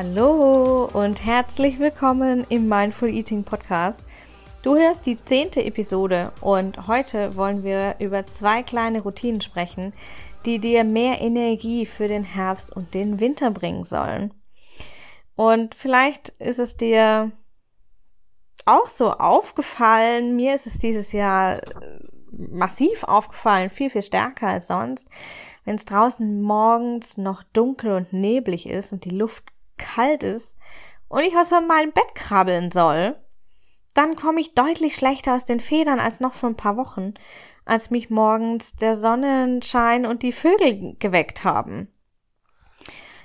Hallo und herzlich willkommen im Mindful Eating Podcast. Du hörst die zehnte Episode und heute wollen wir über zwei kleine Routinen sprechen, die dir mehr Energie für den Herbst und den Winter bringen sollen. Und vielleicht ist es dir auch so aufgefallen, mir ist es dieses Jahr massiv aufgefallen, viel, viel stärker als sonst, wenn es draußen morgens noch dunkel und neblig ist und die Luft kalt ist und ich aus meinem Bett krabbeln soll, dann komme ich deutlich schlechter aus den Federn als noch vor ein paar Wochen, als mich morgens der Sonnenschein und die Vögel geweckt haben.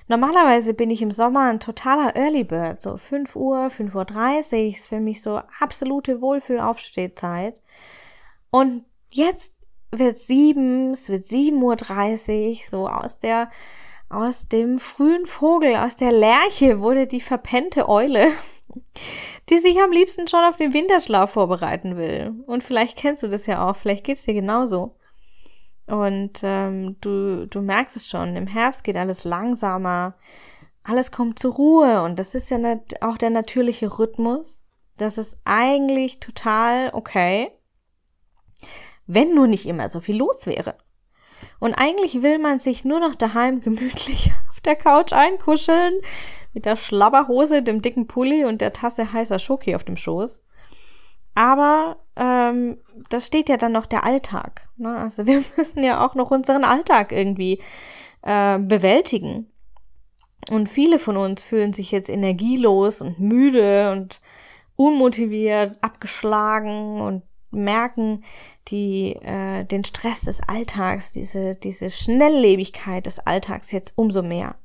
Normalerweise bin ich im Sommer ein totaler Early Bird, so 5 Uhr, 5.30 Uhr ist für mich so absolute Wohlfühlaufstehzeit. Und jetzt wird sieben, es wird 7.30 Uhr, so aus der aus dem frühen Vogel, aus der Lerche wurde die verpennte Eule, die sich am liebsten schon auf den Winterschlaf vorbereiten will. Und vielleicht kennst du das ja auch, vielleicht geht's dir genauso. Und ähm, du, du merkst es schon, im Herbst geht alles langsamer, alles kommt zur Ruhe und das ist ja auch der natürliche Rhythmus. Das ist eigentlich total okay, wenn nur nicht immer so viel los wäre. Und eigentlich will man sich nur noch daheim gemütlich auf der Couch einkuscheln, mit der Schlabberhose, dem dicken Pulli und der Tasse heißer Schoki auf dem Schoß. Aber ähm, da steht ja dann noch der Alltag. Ne? Also wir müssen ja auch noch unseren Alltag irgendwie äh, bewältigen. Und viele von uns fühlen sich jetzt energielos und müde und unmotiviert, abgeschlagen und merken, die äh, den Stress des Alltags, diese diese Schnelllebigkeit des Alltags jetzt umso mehr.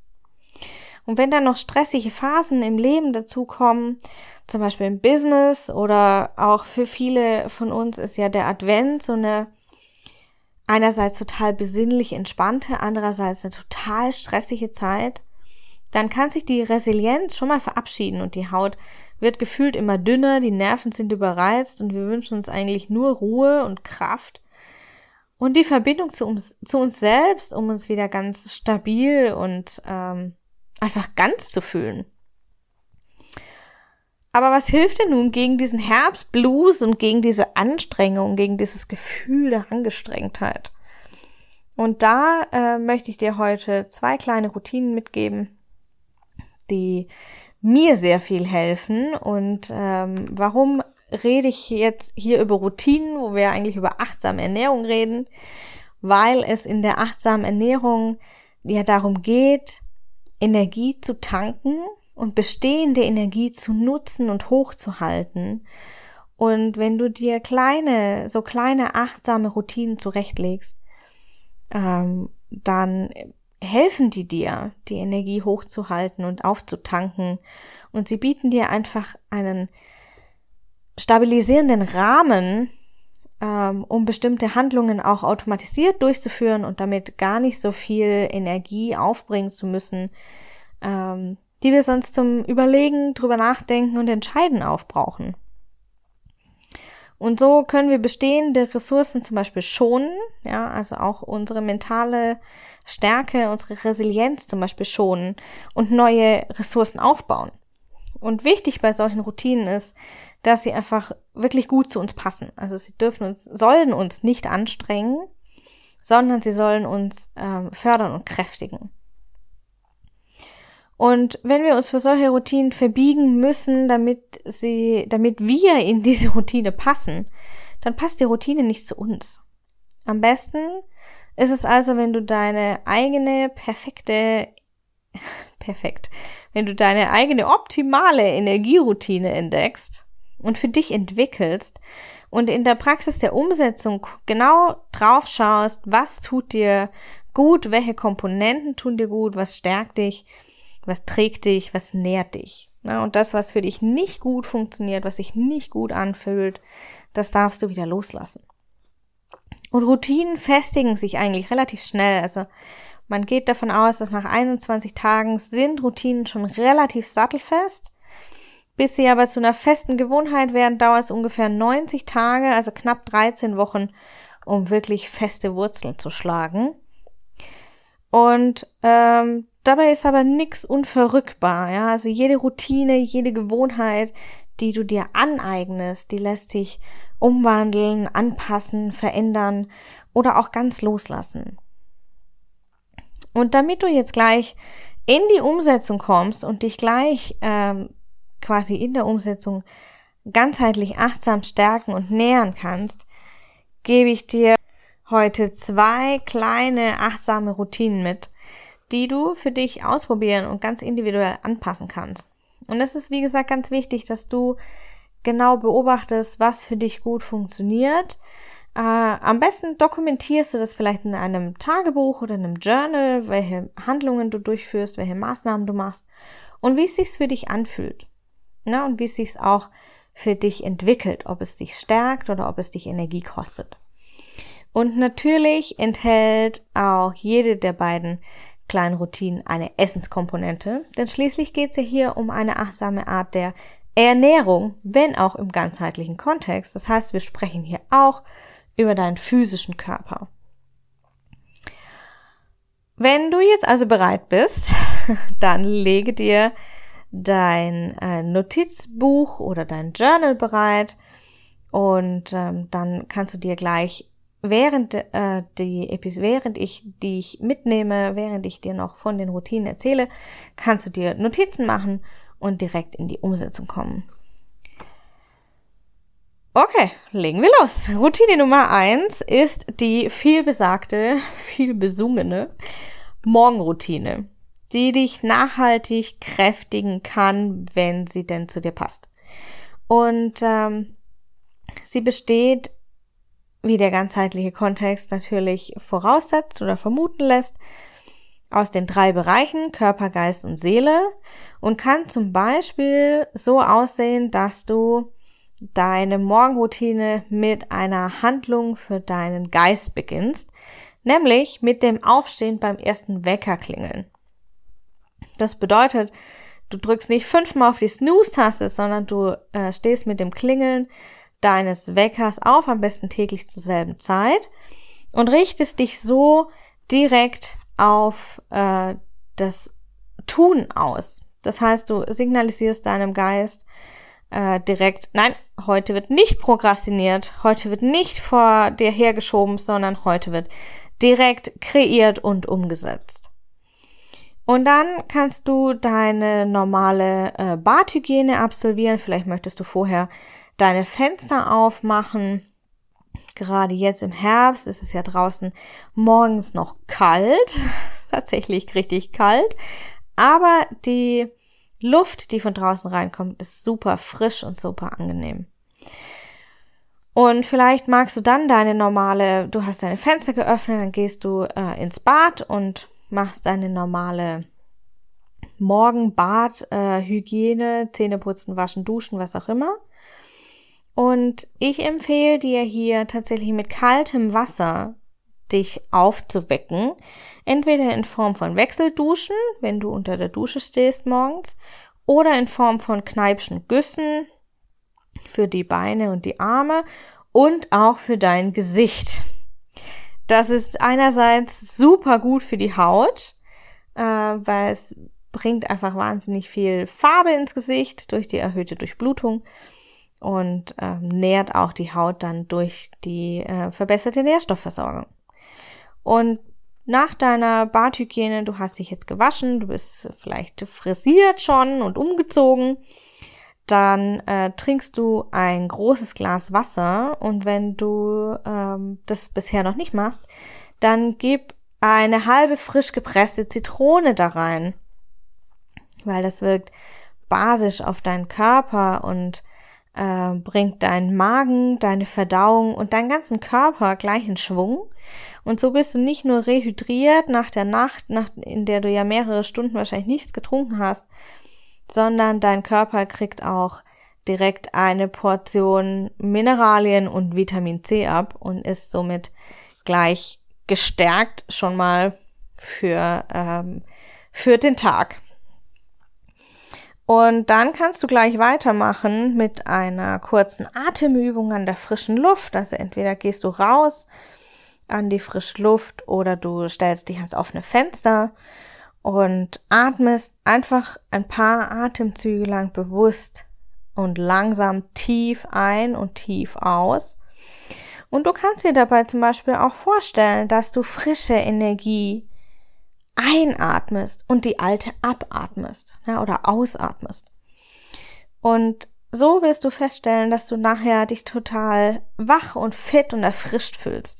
Und wenn dann noch stressige Phasen im Leben dazukommen, zum Beispiel im Business oder auch für viele von uns ist ja der Advent so eine einerseits total besinnlich entspannte, andererseits eine total stressige Zeit, dann kann sich die Resilienz schon mal verabschieden und die Haut wird gefühlt immer dünner, die Nerven sind überreizt und wir wünschen uns eigentlich nur Ruhe und Kraft und die Verbindung zu uns, zu uns selbst, um uns wieder ganz stabil und ähm, einfach ganz zu fühlen. Aber was hilft denn nun gegen diesen Herbstblues und gegen diese Anstrengung, gegen dieses Gefühl der Angestrengtheit? Und da äh, möchte ich dir heute zwei kleine Routinen mitgeben, die mir sehr viel helfen. Und ähm, warum rede ich jetzt hier über Routinen, wo wir eigentlich über achtsame Ernährung reden? Weil es in der achtsamen Ernährung ja darum geht, Energie zu tanken und bestehende Energie zu nutzen und hochzuhalten. Und wenn du dir kleine, so kleine achtsame Routinen zurechtlegst, ähm, dann helfen die dir, die Energie hochzuhalten und aufzutanken. Und sie bieten dir einfach einen stabilisierenden Rahmen, ähm, um bestimmte Handlungen auch automatisiert durchzuführen und damit gar nicht so viel Energie aufbringen zu müssen, ähm, die wir sonst zum Überlegen, drüber nachdenken und entscheiden aufbrauchen. Und so können wir bestehende Ressourcen zum Beispiel schonen, ja, also auch unsere mentale Stärke, unsere Resilienz zum Beispiel schonen und neue Ressourcen aufbauen. Und wichtig bei solchen Routinen ist, dass sie einfach wirklich gut zu uns passen. Also sie dürfen uns, sollen uns nicht anstrengen, sondern sie sollen uns ähm, fördern und kräftigen. Und wenn wir uns für solche Routinen verbiegen müssen, damit sie, damit wir in diese Routine passen, dann passt die Routine nicht zu uns. Am besten ist es also, wenn du deine eigene perfekte, perfekt, wenn du deine eigene optimale Energieroutine entdeckst und für dich entwickelst und in der Praxis der Umsetzung genau drauf schaust, was tut dir gut, welche Komponenten tun dir gut, was stärkt dich, was trägt dich, was nährt dich. Na, und das, was für dich nicht gut funktioniert, was sich nicht gut anfühlt, das darfst du wieder loslassen. Und Routinen festigen sich eigentlich relativ schnell. Also man geht davon aus, dass nach 21 Tagen sind Routinen schon relativ sattelfest. Bis sie aber zu einer festen Gewohnheit werden, dauert es ungefähr 90 Tage, also knapp 13 Wochen, um wirklich feste Wurzeln zu schlagen. Und ähm, dabei ist aber nichts unverrückbar. Ja? Also jede Routine, jede Gewohnheit, die du dir aneignest, die lässt sich umwandeln, anpassen, verändern oder auch ganz loslassen. Und damit du jetzt gleich in die Umsetzung kommst und dich gleich ähm, quasi in der Umsetzung ganzheitlich achtsam stärken und nähern kannst, gebe ich dir heute zwei kleine achtsame Routinen mit, die du für dich ausprobieren und ganz individuell anpassen kannst. Und es ist, wie gesagt, ganz wichtig, dass du genau beobachtest, was für dich gut funktioniert. Äh, am besten dokumentierst du das vielleicht in einem Tagebuch oder einem Journal, welche Handlungen du durchführst, welche Maßnahmen du machst und wie es sich für dich anfühlt. Na, und wie es sich auch für dich entwickelt, ob es dich stärkt oder ob es dich Energie kostet. Und natürlich enthält auch jede der beiden kleinen Routinen eine Essenskomponente, denn schließlich geht es ja hier um eine achtsame Art der Ernährung, wenn auch im ganzheitlichen Kontext. Das heißt, wir sprechen hier auch über deinen physischen Körper. Wenn du jetzt also bereit bist, dann lege dir dein äh, Notizbuch oder dein Journal bereit und ähm, dann kannst du dir gleich während äh, die Episode, während ich dich mitnehme, während ich dir noch von den Routinen erzähle, kannst du dir Notizen machen und direkt in die Umsetzung kommen. Okay, legen wir los. Routine Nummer eins ist die viel besagte, viel besungene Morgenroutine, die dich nachhaltig kräftigen kann, wenn sie denn zu dir passt. Und ähm, sie besteht wie der ganzheitliche Kontext natürlich voraussetzt oder vermuten lässt, aus den drei Bereichen Körper, Geist und Seele und kann zum Beispiel so aussehen, dass du deine Morgenroutine mit einer Handlung für deinen Geist beginnst, nämlich mit dem Aufstehen beim ersten Wecker klingeln. Das bedeutet, du drückst nicht fünfmal auf die Snooze-Taste, sondern du äh, stehst mit dem Klingeln deines Weckers auf, am besten täglich zur selben Zeit und richtest dich so direkt auf äh, das Tun aus. Das heißt, du signalisierst deinem Geist äh, direkt, nein, heute wird nicht prokrastiniert, heute wird nicht vor dir hergeschoben, sondern heute wird direkt kreiert und umgesetzt. Und dann kannst du deine normale äh, Badhygiene absolvieren. Vielleicht möchtest du vorher deine Fenster aufmachen. Gerade jetzt im Herbst ist es ja draußen morgens noch kalt, tatsächlich richtig kalt, aber die Luft, die von draußen reinkommt, ist super frisch und super angenehm. Und vielleicht magst du dann deine normale, du hast deine Fenster geöffnet, dann gehst du äh, ins Bad und machst deine normale Morgenbad, äh, Hygiene, Zähne putzen, waschen, duschen, was auch immer. Und ich empfehle dir hier tatsächlich mit kaltem Wasser dich aufzuwecken. Entweder in Form von Wechselduschen, wenn du unter der Dusche stehst morgens, oder in Form von Kneipschen Güssen für die Beine und die Arme und auch für dein Gesicht. Das ist einerseits super gut für die Haut, äh, weil es bringt einfach wahnsinnig viel Farbe ins Gesicht durch die erhöhte Durchblutung und äh, nährt auch die Haut dann durch die äh, verbesserte Nährstoffversorgung. Und nach deiner Badhygiene, du hast dich jetzt gewaschen, du bist vielleicht frisiert schon und umgezogen, dann äh, trinkst du ein großes Glas Wasser und wenn du ähm, das bisher noch nicht machst, dann gib eine halbe frisch gepresste Zitrone da rein, weil das wirkt basisch auf deinen Körper und äh, bringt deinen Magen, deine Verdauung und deinen ganzen Körper gleich in Schwung. Und so bist du nicht nur rehydriert nach der Nacht, nach, in der du ja mehrere Stunden wahrscheinlich nichts getrunken hast, sondern dein Körper kriegt auch direkt eine Portion Mineralien und Vitamin C ab und ist somit gleich gestärkt schon mal für, ähm, für den Tag. Und dann kannst du gleich weitermachen mit einer kurzen Atemübung an der frischen Luft. Also entweder gehst du raus an die frische Luft oder du stellst dich ans offene Fenster und atmest einfach ein paar Atemzüge lang bewusst und langsam tief ein und tief aus. Und du kannst dir dabei zum Beispiel auch vorstellen, dass du frische Energie einatmest und die alte abatmest ja, oder ausatmest. Und so wirst du feststellen, dass du nachher dich total wach und fit und erfrischt fühlst.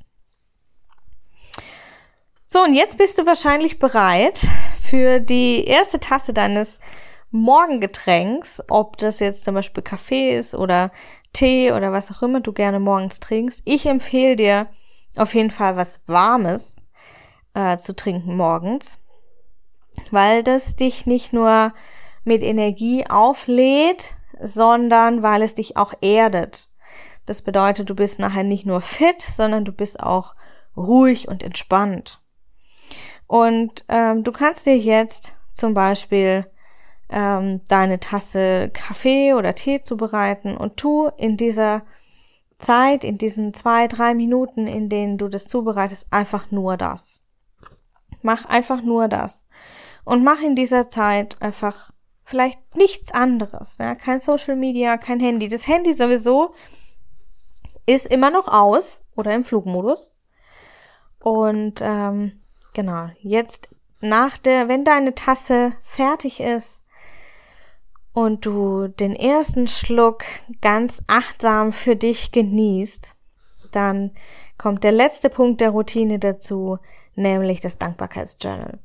So, und jetzt bist du wahrscheinlich bereit für die erste Tasse deines Morgengetränks, ob das jetzt zum Beispiel Kaffee ist oder Tee oder was auch immer du gerne morgens trinkst. Ich empfehle dir auf jeden Fall was Warmes, äh, zu trinken morgens, weil das dich nicht nur mit Energie auflädt, sondern weil es dich auch erdet. Das bedeutet, du bist nachher nicht nur fit, sondern du bist auch ruhig und entspannt. Und ähm, du kannst dir jetzt zum Beispiel ähm, deine Tasse Kaffee oder Tee zubereiten und tu in dieser Zeit, in diesen zwei, drei Minuten, in denen du das zubereitest, einfach nur das. Mach einfach nur das. Und mach in dieser Zeit einfach vielleicht nichts anderes. Ja? Kein Social Media, kein Handy. Das Handy sowieso ist immer noch aus oder im Flugmodus. Und ähm, genau, jetzt nach der, wenn deine Tasse fertig ist und du den ersten Schluck ganz achtsam für dich genießt, dann kommt der letzte Punkt der Routine dazu, nämlich das Dankbarkeitsjournal.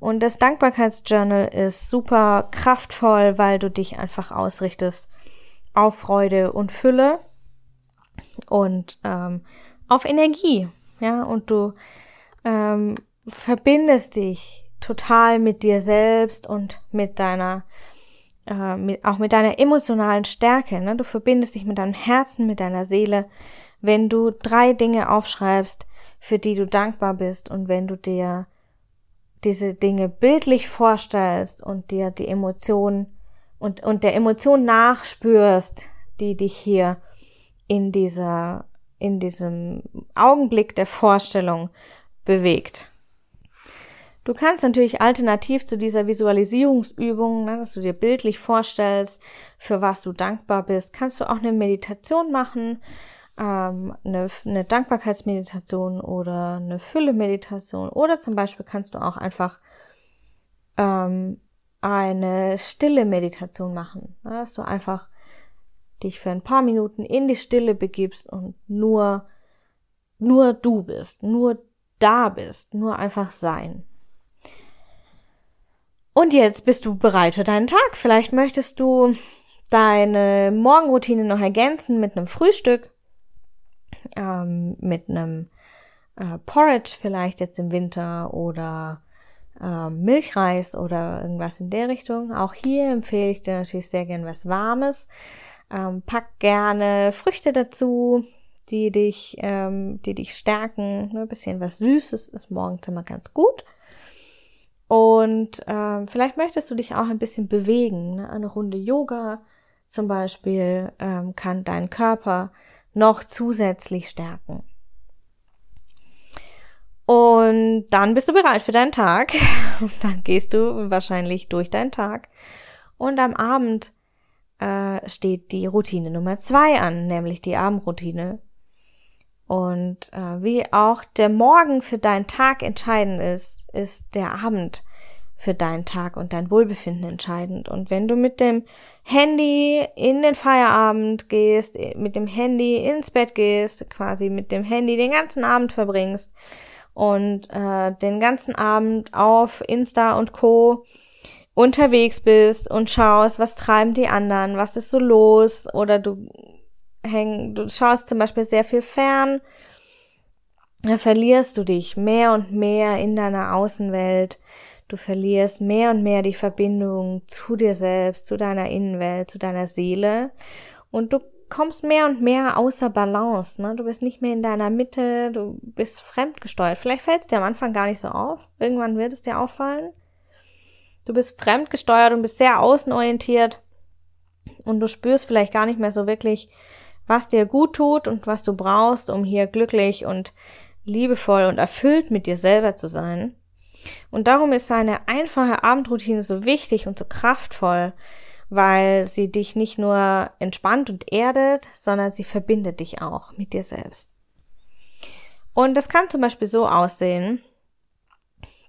Und das Dankbarkeitsjournal ist super kraftvoll, weil du dich einfach ausrichtest auf Freude und Fülle und ähm, auf Energie. Ja, und du ähm, verbindest dich total mit dir selbst und mit deiner äh, mit, auch mit deiner emotionalen Stärke. Ne? Du verbindest dich mit deinem Herzen, mit deiner Seele, wenn du drei Dinge aufschreibst, für die du dankbar bist und wenn du dir diese Dinge bildlich vorstellst und dir die Emotionen und, und der Emotion nachspürst, die dich hier in dieser, in diesem Augenblick der Vorstellung bewegt. Du kannst natürlich alternativ zu dieser Visualisierungsübung, ne, dass du dir bildlich vorstellst, für was du dankbar bist, kannst du auch eine Meditation machen, ähm, eine, eine Dankbarkeitsmeditation oder eine Fülle-Meditation oder zum Beispiel kannst du auch einfach ähm, eine stille Meditation machen, ne, dass du einfach dich für ein paar Minuten in die Stille begibst und nur nur du bist, nur da bist, nur einfach sein. Und jetzt bist du bereit für deinen Tag. Vielleicht möchtest du deine Morgenroutine noch ergänzen mit einem Frühstück, ähm, mit einem äh, Porridge vielleicht jetzt im Winter oder äh, Milchreis oder irgendwas in der Richtung. Auch hier empfehle ich dir natürlich sehr gern was Warmes. Ähm, pack gerne Früchte dazu, die dich, ähm, die dich stärken. Ne? Ein bisschen was Süßes ist morgens immer ganz gut. Und ähm, vielleicht möchtest du dich auch ein bisschen bewegen. Ne? Eine Runde Yoga zum Beispiel ähm, kann deinen Körper noch zusätzlich stärken. Und dann bist du bereit für deinen Tag. Und dann gehst du wahrscheinlich durch deinen Tag. Und am Abend äh, steht die Routine Nummer zwei an, nämlich die Abendroutine. Und äh, wie auch der Morgen für deinen Tag entscheidend ist, ist der Abend für deinen Tag und dein Wohlbefinden entscheidend. Und wenn du mit dem Handy in den Feierabend gehst, mit dem Handy ins Bett gehst, quasi mit dem Handy den ganzen Abend verbringst und äh, den ganzen Abend auf Insta und Co unterwegs bist und schaust, was treiben die anderen, was ist so los, oder du häng, du schaust zum Beispiel sehr viel fern, verlierst du dich mehr und mehr in deiner Außenwelt. Du verlierst mehr und mehr die Verbindung zu dir selbst, zu deiner Innenwelt, zu deiner Seele und du kommst mehr und mehr außer Balance. Ne? Du bist nicht mehr in deiner Mitte, du bist fremdgesteuert. Vielleicht fällt es dir am Anfang gar nicht so auf. Irgendwann wird es dir auffallen. Du bist fremdgesteuert und bist sehr außenorientiert und du spürst vielleicht gar nicht mehr so wirklich, was dir gut tut und was du brauchst, um hier glücklich und liebevoll und erfüllt mit dir selber zu sein. Und darum ist eine einfache Abendroutine so wichtig und so kraftvoll, weil sie dich nicht nur entspannt und erdet, sondern sie verbindet dich auch mit dir selbst. Und das kann zum Beispiel so aussehen,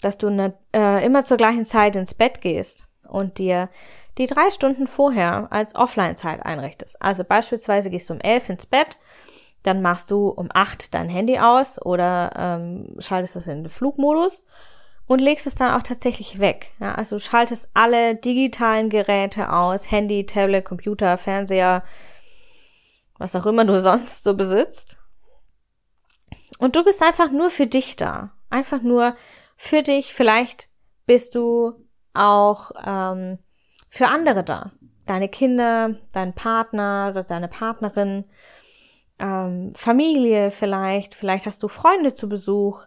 dass du ne, äh, immer zur gleichen Zeit ins Bett gehst und dir die drei Stunden vorher als Offline-Zeit einrichtest. Also beispielsweise gehst du um elf ins Bett, dann machst du um acht dein Handy aus oder ähm, schaltest das in den Flugmodus und legst es dann auch tatsächlich weg. Ja, also schaltest alle digitalen Geräte aus, Handy, Tablet, Computer, Fernseher, was auch immer du sonst so besitzt. Und du bist einfach nur für dich da. Einfach nur für dich. Vielleicht bist du auch ähm, für andere da. Deine Kinder, dein Partner oder deine Partnerin, ähm, Familie vielleicht. Vielleicht hast du Freunde zu Besuch.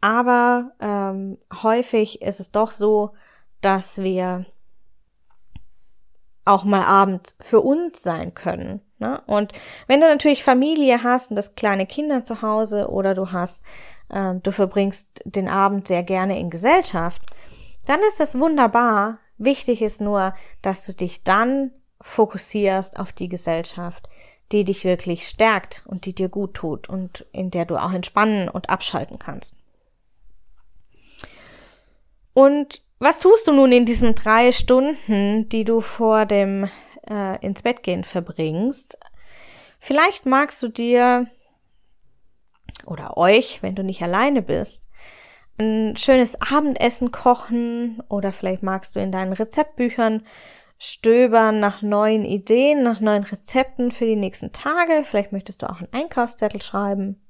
Aber ähm, häufig ist es doch so, dass wir auch mal abends für uns sein können. Ne? Und wenn du natürlich Familie hast und das kleine Kinder zu Hause oder du hast, ähm, du verbringst den Abend sehr gerne in Gesellschaft, dann ist das wunderbar. Wichtig ist nur, dass du dich dann fokussierst auf die Gesellschaft, die dich wirklich stärkt und die dir gut tut und in der du auch entspannen und abschalten kannst. Und was tust du nun in diesen drei Stunden, die du vor dem äh, ins Bett gehen verbringst? Vielleicht magst du dir oder euch, wenn du nicht alleine bist, ein schönes Abendessen kochen oder vielleicht magst du in deinen Rezeptbüchern stöbern nach neuen Ideen, nach neuen Rezepten für die nächsten Tage. Vielleicht möchtest du auch einen Einkaufszettel schreiben.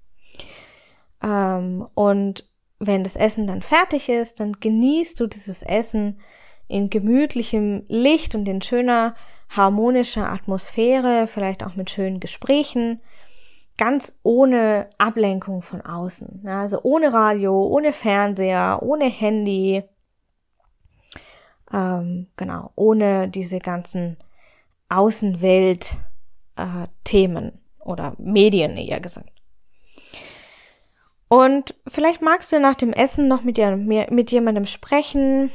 Ähm, und wenn das Essen dann fertig ist, dann genießt du dieses Essen in gemütlichem Licht und in schöner harmonischer Atmosphäre, vielleicht auch mit schönen Gesprächen, ganz ohne Ablenkung von außen. Also ohne Radio, ohne Fernseher, ohne Handy, ähm, genau, ohne diese ganzen Außenwelt-Themen äh, oder Medien eher gesagt. Und vielleicht magst du nach dem Essen noch mit, dir, mit jemandem sprechen,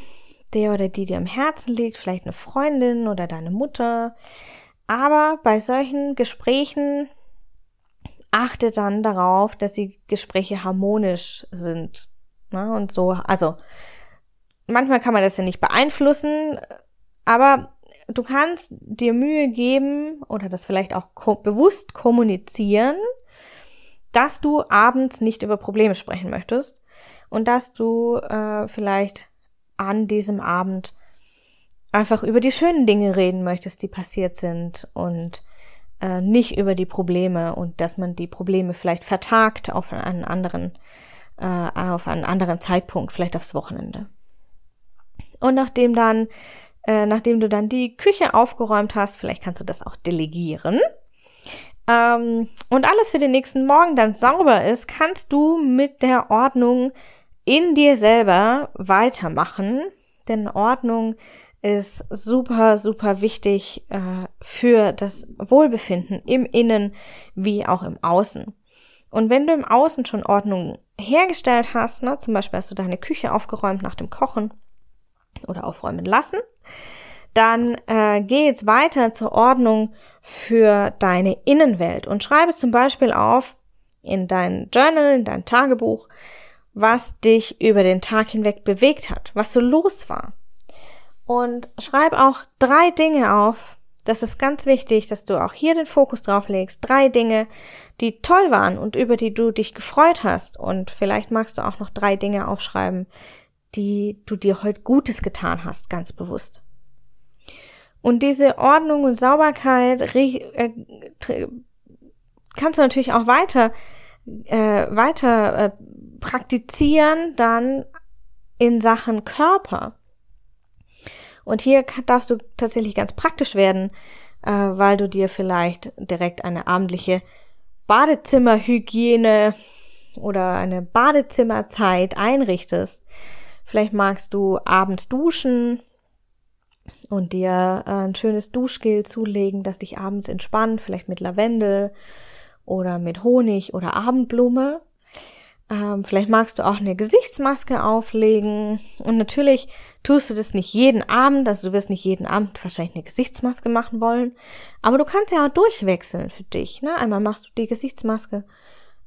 der oder die dir am Herzen liegt, vielleicht eine Freundin oder deine Mutter. Aber bei solchen Gesprächen achte dann darauf, dass die Gespräche harmonisch sind. Ne? Und so, also manchmal kann man das ja nicht beeinflussen, aber du kannst dir Mühe geben oder das vielleicht auch ko bewusst kommunizieren, dass du abends nicht über Probleme sprechen möchtest und dass du äh, vielleicht an diesem Abend einfach über die schönen Dinge reden möchtest, die passiert sind und äh, nicht über die Probleme und dass man die Probleme vielleicht vertagt auf einen anderen, äh, auf einen anderen Zeitpunkt, vielleicht aufs Wochenende. Und nachdem dann, äh, nachdem du dann die Küche aufgeräumt hast, vielleicht kannst du das auch delegieren, ähm, und alles für den nächsten Morgen dann sauber ist, kannst du mit der Ordnung in dir selber weitermachen. Denn Ordnung ist super, super wichtig äh, für das Wohlbefinden im Innen wie auch im Außen. Und wenn du im Außen schon Ordnung hergestellt hast, ne, zum Beispiel hast du deine Küche aufgeräumt nach dem Kochen oder aufräumen lassen, dann äh, geh jetzt weiter zur Ordnung für deine Innenwelt und schreibe zum Beispiel auf in dein Journal, in dein Tagebuch, was dich über den Tag hinweg bewegt hat, was so los war. Und schreib auch drei Dinge auf. Das ist ganz wichtig, dass du auch hier den Fokus drauf legst. Drei Dinge, die toll waren und über die du dich gefreut hast. Und vielleicht magst du auch noch drei Dinge aufschreiben, die du dir heute Gutes getan hast, ganz bewusst. Und diese Ordnung und Sauberkeit äh, kannst du natürlich auch weiter, äh, weiter äh, praktizieren, dann in Sachen Körper. Und hier darfst du tatsächlich ganz praktisch werden, äh, weil du dir vielleicht direkt eine abendliche Badezimmerhygiene oder eine Badezimmerzeit einrichtest. Vielleicht magst du abends duschen und dir äh, ein schönes Duschgel zulegen, das dich abends entspannt, vielleicht mit Lavendel oder mit Honig oder Abendblume. Ähm, vielleicht magst du auch eine Gesichtsmaske auflegen. Und natürlich tust du das nicht jeden Abend, also du wirst nicht jeden Abend wahrscheinlich eine Gesichtsmaske machen wollen. Aber du kannst ja auch durchwechseln für dich. Ne? Einmal machst du die Gesichtsmaske,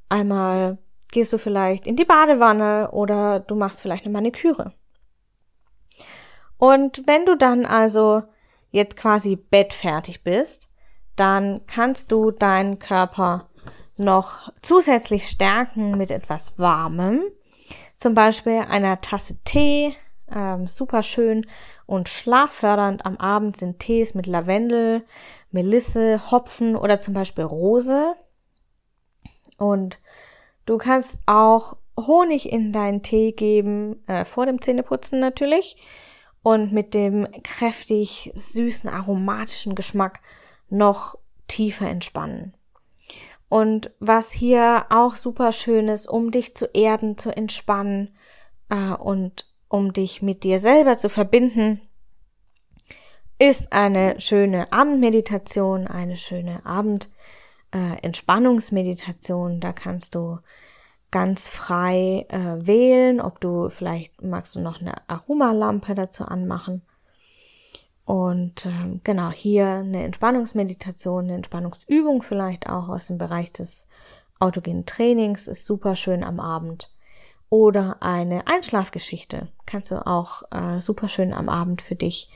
einmal gehst du vielleicht in die Badewanne oder du machst vielleicht eine Maniküre. Und wenn du dann also jetzt quasi bettfertig bist, dann kannst du deinen Körper noch zusätzlich stärken mit etwas Warmem. Zum Beispiel einer Tasse Tee, ähm, super schön und schlaffördernd am Abend sind Tees mit Lavendel, Melisse, Hopfen oder zum Beispiel Rose. Und du kannst auch Honig in deinen Tee geben, äh, vor dem Zähneputzen natürlich. Und mit dem kräftig süßen, aromatischen Geschmack noch tiefer entspannen. Und was hier auch super schön ist, um dich zu erden, zu entspannen äh, und um dich mit dir selber zu verbinden, ist eine schöne Abendmeditation, eine schöne Abendentspannungsmeditation. Äh, da kannst du ganz frei äh, wählen, ob du vielleicht magst du noch eine Aromalampe dazu anmachen und ähm, genau, hier eine Entspannungsmeditation, eine Entspannungsübung vielleicht auch aus dem Bereich des autogenen Trainings ist super schön am Abend. Oder eine Einschlafgeschichte kannst du auch äh, super schön am Abend für dich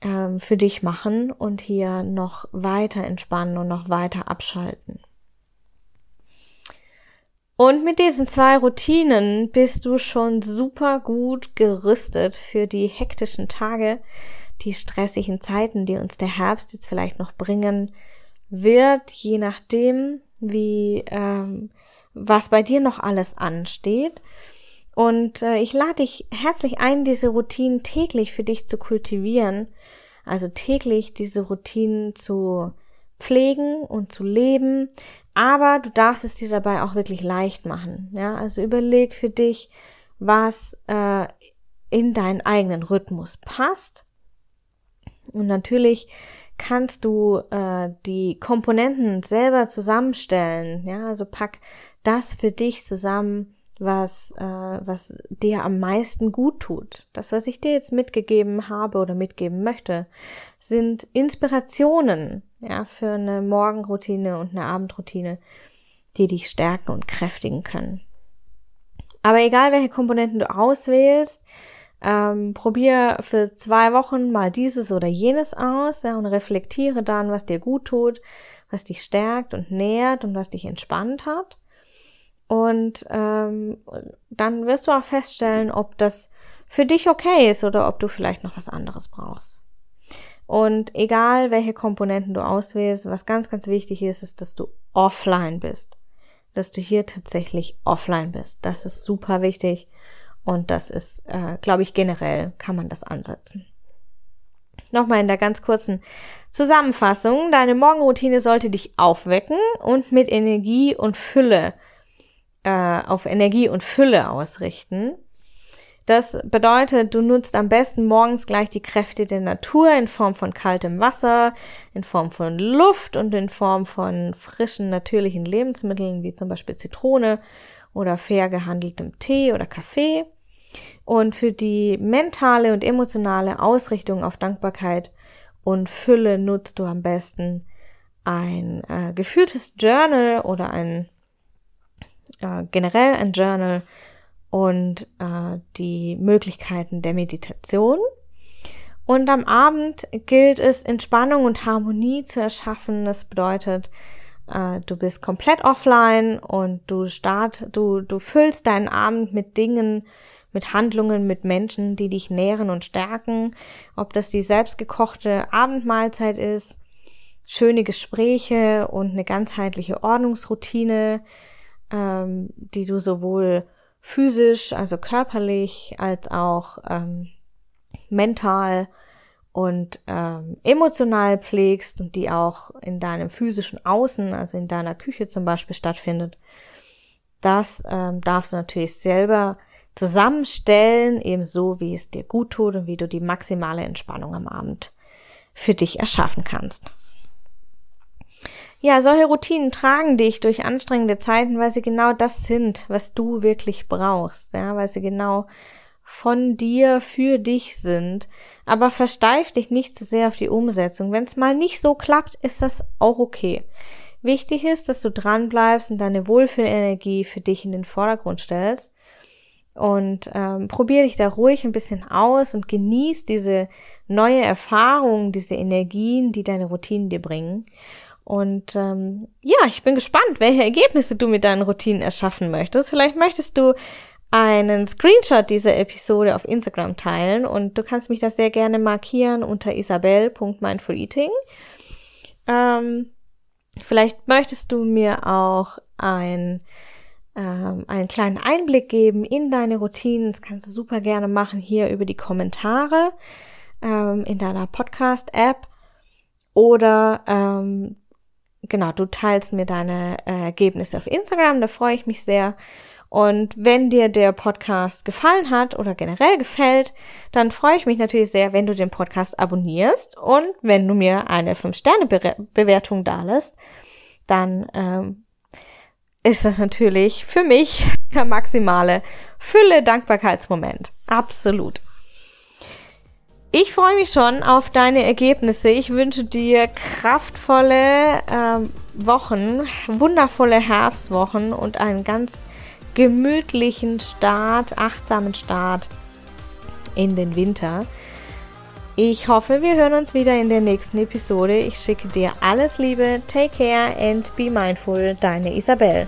ähm, für dich machen und hier noch weiter entspannen und noch weiter abschalten. Und mit diesen zwei Routinen bist du schon super gut gerüstet für die hektischen Tage, die stressigen Zeiten, die uns der Herbst jetzt vielleicht noch bringen wird, je nachdem, wie ähm, was bei dir noch alles ansteht. Und äh, ich lade dich herzlich ein, diese Routinen täglich für dich zu kultivieren, also täglich diese Routinen zu pflegen und zu leben, aber du darfst es dir dabei auch wirklich leicht machen. Ja, also überleg für dich, was äh, in deinen eigenen Rhythmus passt und natürlich kannst du äh, die Komponenten selber zusammenstellen. Ja, also pack das für dich zusammen, was, äh, was dir am meisten gut tut. Das, was ich dir jetzt mitgegeben habe oder mitgeben möchte, sind Inspirationen, ja, für eine Morgenroutine und eine Abendroutine, die dich stärken und kräftigen können. Aber egal, welche Komponenten du auswählst, ähm, probier für zwei Wochen mal dieses oder jenes aus ja, und reflektiere dann, was dir gut tut, was dich stärkt und nährt und was dich entspannt hat. Und ähm, dann wirst du auch feststellen, ob das für dich okay ist oder ob du vielleicht noch was anderes brauchst. Und egal, welche Komponenten du auswählst, was ganz, ganz wichtig ist, ist, dass du offline bist. Dass du hier tatsächlich offline bist. Das ist super wichtig. Und das ist, äh, glaube ich, generell kann man das ansetzen. Nochmal in der ganz kurzen Zusammenfassung. Deine Morgenroutine sollte dich aufwecken und mit Energie und Fülle, äh, auf Energie und Fülle ausrichten. Das bedeutet, du nutzt am besten morgens gleich die Kräfte der Natur in Form von kaltem Wasser, in Form von Luft und in Form von frischen, natürlichen Lebensmitteln, wie zum Beispiel Zitrone oder fair gehandeltem Tee oder Kaffee. Und für die mentale und emotionale Ausrichtung auf Dankbarkeit und Fülle nutzt du am besten ein äh, geführtes Journal oder ein äh, generell ein Journal und äh, die Möglichkeiten der Meditation. Und am Abend gilt es, Entspannung und Harmonie zu erschaffen. Das bedeutet, äh, du bist komplett offline und du start, du, du füllst deinen Abend mit Dingen, mit Handlungen, mit Menschen, die dich nähren und stärken, ob das die selbstgekochte Abendmahlzeit ist, schöne Gespräche und eine ganzheitliche Ordnungsroutine, ähm, die du sowohl physisch, also körperlich, als auch ähm, mental und ähm, emotional pflegst und die auch in deinem physischen Außen, also in deiner Küche zum Beispiel stattfindet, das ähm, darfst du natürlich selber zusammenstellen, ebenso wie es dir gut tut und wie du die maximale Entspannung am Abend für dich erschaffen kannst. Ja, solche Routinen tragen dich durch anstrengende Zeiten, weil sie genau das sind, was du wirklich brauchst, ja, weil sie genau von dir für dich sind. Aber versteif dich nicht zu sehr auf die Umsetzung. Wenn es mal nicht so klappt, ist das auch okay. Wichtig ist, dass du dran bleibst und deine Wohlfühlenergie für dich in den Vordergrund stellst. Und ähm, probier dich da ruhig ein bisschen aus und genieß diese neue Erfahrung, diese Energien, die deine Routinen dir bringen. Und ähm, ja, ich bin gespannt, welche Ergebnisse du mit deinen Routinen erschaffen möchtest. Vielleicht möchtest du einen Screenshot dieser Episode auf Instagram teilen und du kannst mich da sehr gerne markieren unter isabel.mindfuleating. Ähm, vielleicht möchtest du mir auch ein, ähm, einen kleinen Einblick geben in deine Routinen. Das kannst du super gerne machen hier über die Kommentare ähm, in deiner Podcast-App oder ähm, genau, du teilst mir deine äh, Ergebnisse auf Instagram, da freue ich mich sehr. Und wenn dir der Podcast gefallen hat oder generell gefällt, dann freue ich mich natürlich sehr, wenn du den Podcast abonnierst und wenn du mir eine 5-Sterne-Bewertung dalässt, dann ähm, ist das natürlich für mich der maximale Fülle-Dankbarkeitsmoment. Absolut. Ich freue mich schon auf deine Ergebnisse. Ich wünsche dir kraftvolle ähm, Wochen, wundervolle Herbstwochen und einen ganz gemütlichen Start, achtsamen Start in den Winter. Ich hoffe, wir hören uns wieder in der nächsten Episode. Ich schicke dir alles Liebe, take care and be mindful, deine Isabel.